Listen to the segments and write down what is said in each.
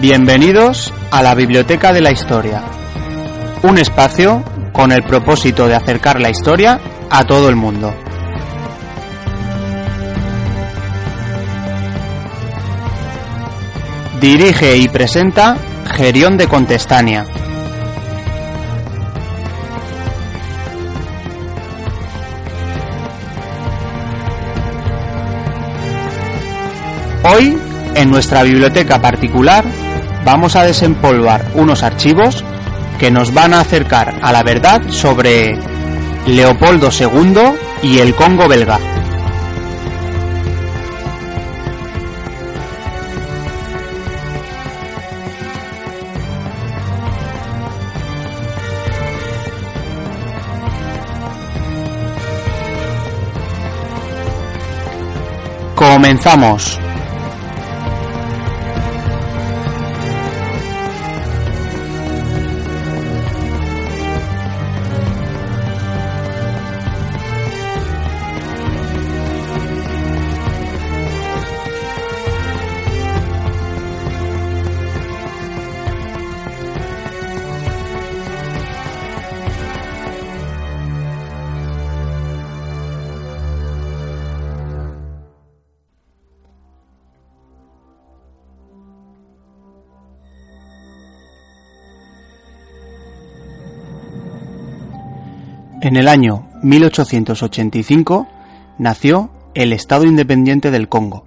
Bienvenidos a la Biblioteca de la Historia, un espacio con el propósito de acercar la historia a todo el mundo. Dirige y presenta Gerión de Contestania. Hoy, en nuestra biblioteca particular, vamos a desempolvar unos archivos que nos van a acercar a la verdad sobre Leopoldo II y el Congo belga. Comenzamos. En el año 1885 nació el Estado Independiente del Congo.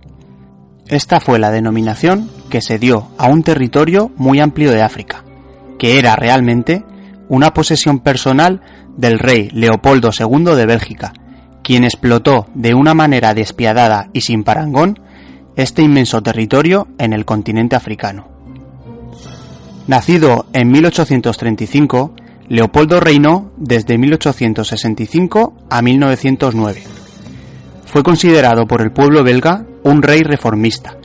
Esta fue la denominación que se dio a un territorio muy amplio de África, que era realmente una posesión personal del rey Leopoldo II de Bélgica, quien explotó de una manera despiadada y sin parangón este inmenso territorio en el continente africano. Nacido en 1835, Leopoldo reinó desde 1865 a 1909. Fue considerado por el pueblo belga un rey reformista,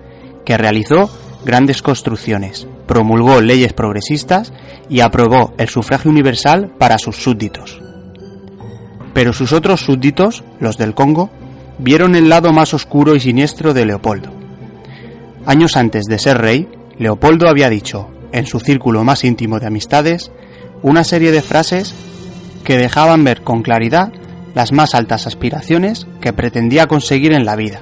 que realizó grandes construcciones, promulgó leyes progresistas y aprobó el sufragio universal para sus súbditos. Pero sus otros súbditos, los del Congo, vieron el lado más oscuro y siniestro de Leopoldo. Años antes de ser rey, Leopoldo había dicho, en su círculo más íntimo de amistades, una serie de frases que dejaban ver con claridad las más altas aspiraciones que pretendía conseguir en la vida,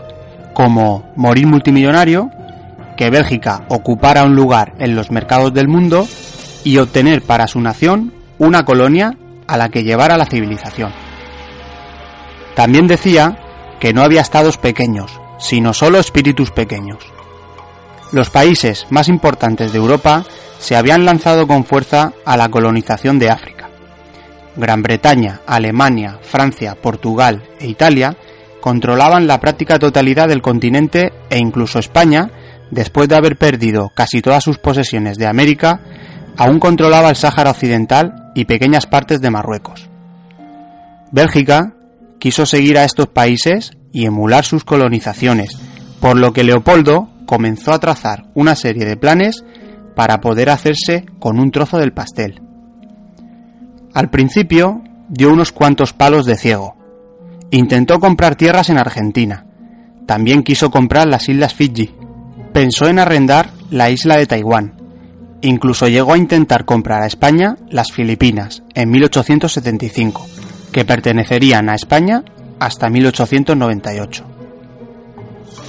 como morir multimillonario, que Bélgica ocupara un lugar en los mercados del mundo y obtener para su nación una colonia a la que llevara la civilización. También decía que no había estados pequeños, sino solo espíritus pequeños. Los países más importantes de Europa se habían lanzado con fuerza a la colonización de África. Gran Bretaña, Alemania, Francia, Portugal e Italia controlaban la práctica totalidad del continente e incluso España, después de haber perdido casi todas sus posesiones de América, aún controlaba el Sáhara Occidental y pequeñas partes de Marruecos. Bélgica quiso seguir a estos países y emular sus colonizaciones, por lo que Leopoldo comenzó a trazar una serie de planes para poder hacerse con un trozo del pastel. Al principio dio unos cuantos palos de ciego. Intentó comprar tierras en Argentina. También quiso comprar las islas Fiji. Pensó en arrendar la isla de Taiwán. Incluso llegó a intentar comprar a España las Filipinas en 1875, que pertenecerían a España hasta 1898.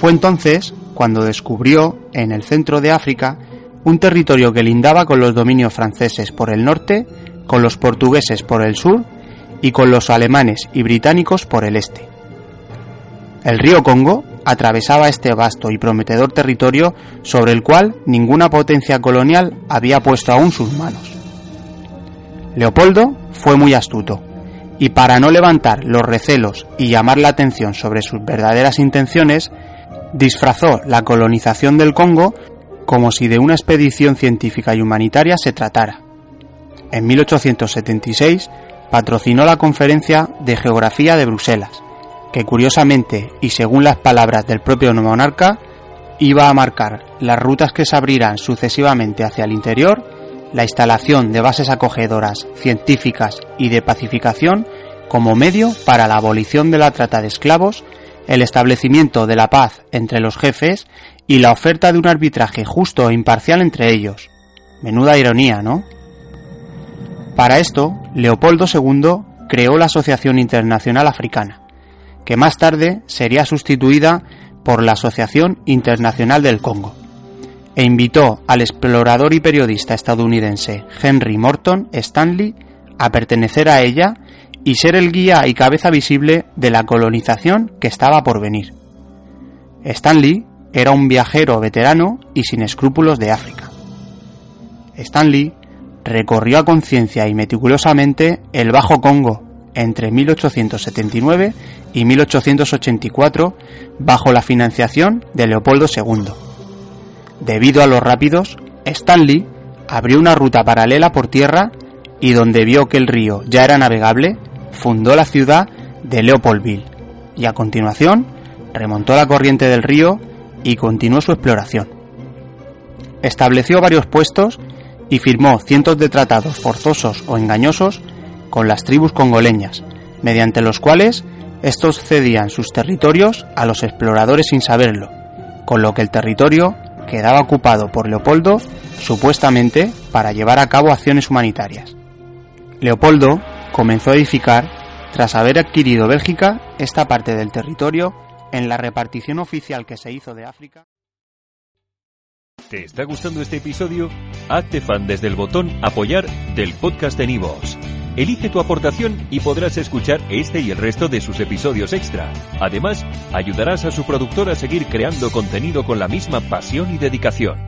Fue entonces cuando descubrió, en el centro de África, un territorio que lindaba con los dominios franceses por el norte, con los portugueses por el sur y con los alemanes y británicos por el este. El río Congo atravesaba este vasto y prometedor territorio sobre el cual ninguna potencia colonial había puesto aún sus manos. Leopoldo fue muy astuto, y para no levantar los recelos y llamar la atención sobre sus verdaderas intenciones, disfrazó la colonización del Congo como si de una expedición científica y humanitaria se tratara. En 1876 patrocinó la Conferencia de Geografía de Bruselas, que curiosamente y según las palabras del propio monarca, iba a marcar las rutas que se abrirán sucesivamente hacia el interior, la instalación de bases acogedoras, científicas y de pacificación como medio para la abolición de la trata de esclavos, el establecimiento de la paz entre los jefes y la oferta de un arbitraje justo e imparcial entre ellos. Menuda ironía, ¿no? Para esto, Leopoldo II creó la Asociación Internacional Africana, que más tarde sería sustituida por la Asociación Internacional del Congo, e invitó al explorador y periodista estadounidense Henry Morton Stanley a pertenecer a ella y ser el guía y cabeza visible de la colonización que estaba por venir. Stanley era un viajero veterano y sin escrúpulos de África. Stanley recorrió a conciencia y meticulosamente el Bajo Congo entre 1879 y 1884 bajo la financiación de Leopoldo II. Debido a los rápidos, Stanley abrió una ruta paralela por tierra y donde vio que el río ya era navegable, fundó la ciudad de Leopoldville y a continuación remontó la corriente del río y continuó su exploración. Estableció varios puestos y firmó cientos de tratados forzosos o engañosos con las tribus congoleñas, mediante los cuales estos cedían sus territorios a los exploradores sin saberlo, con lo que el territorio quedaba ocupado por Leopoldo supuestamente para llevar a cabo acciones humanitarias. Leopoldo comenzó a edificar, tras haber adquirido Bélgica, esta parte del territorio en la repartición oficial que se hizo de África. ¿Te está gustando este episodio? Hazte fan desde el botón Apoyar del podcast de Nivos. Elige tu aportación y podrás escuchar este y el resto de sus episodios extra. Además, ayudarás a su productor a seguir creando contenido con la misma pasión y dedicación.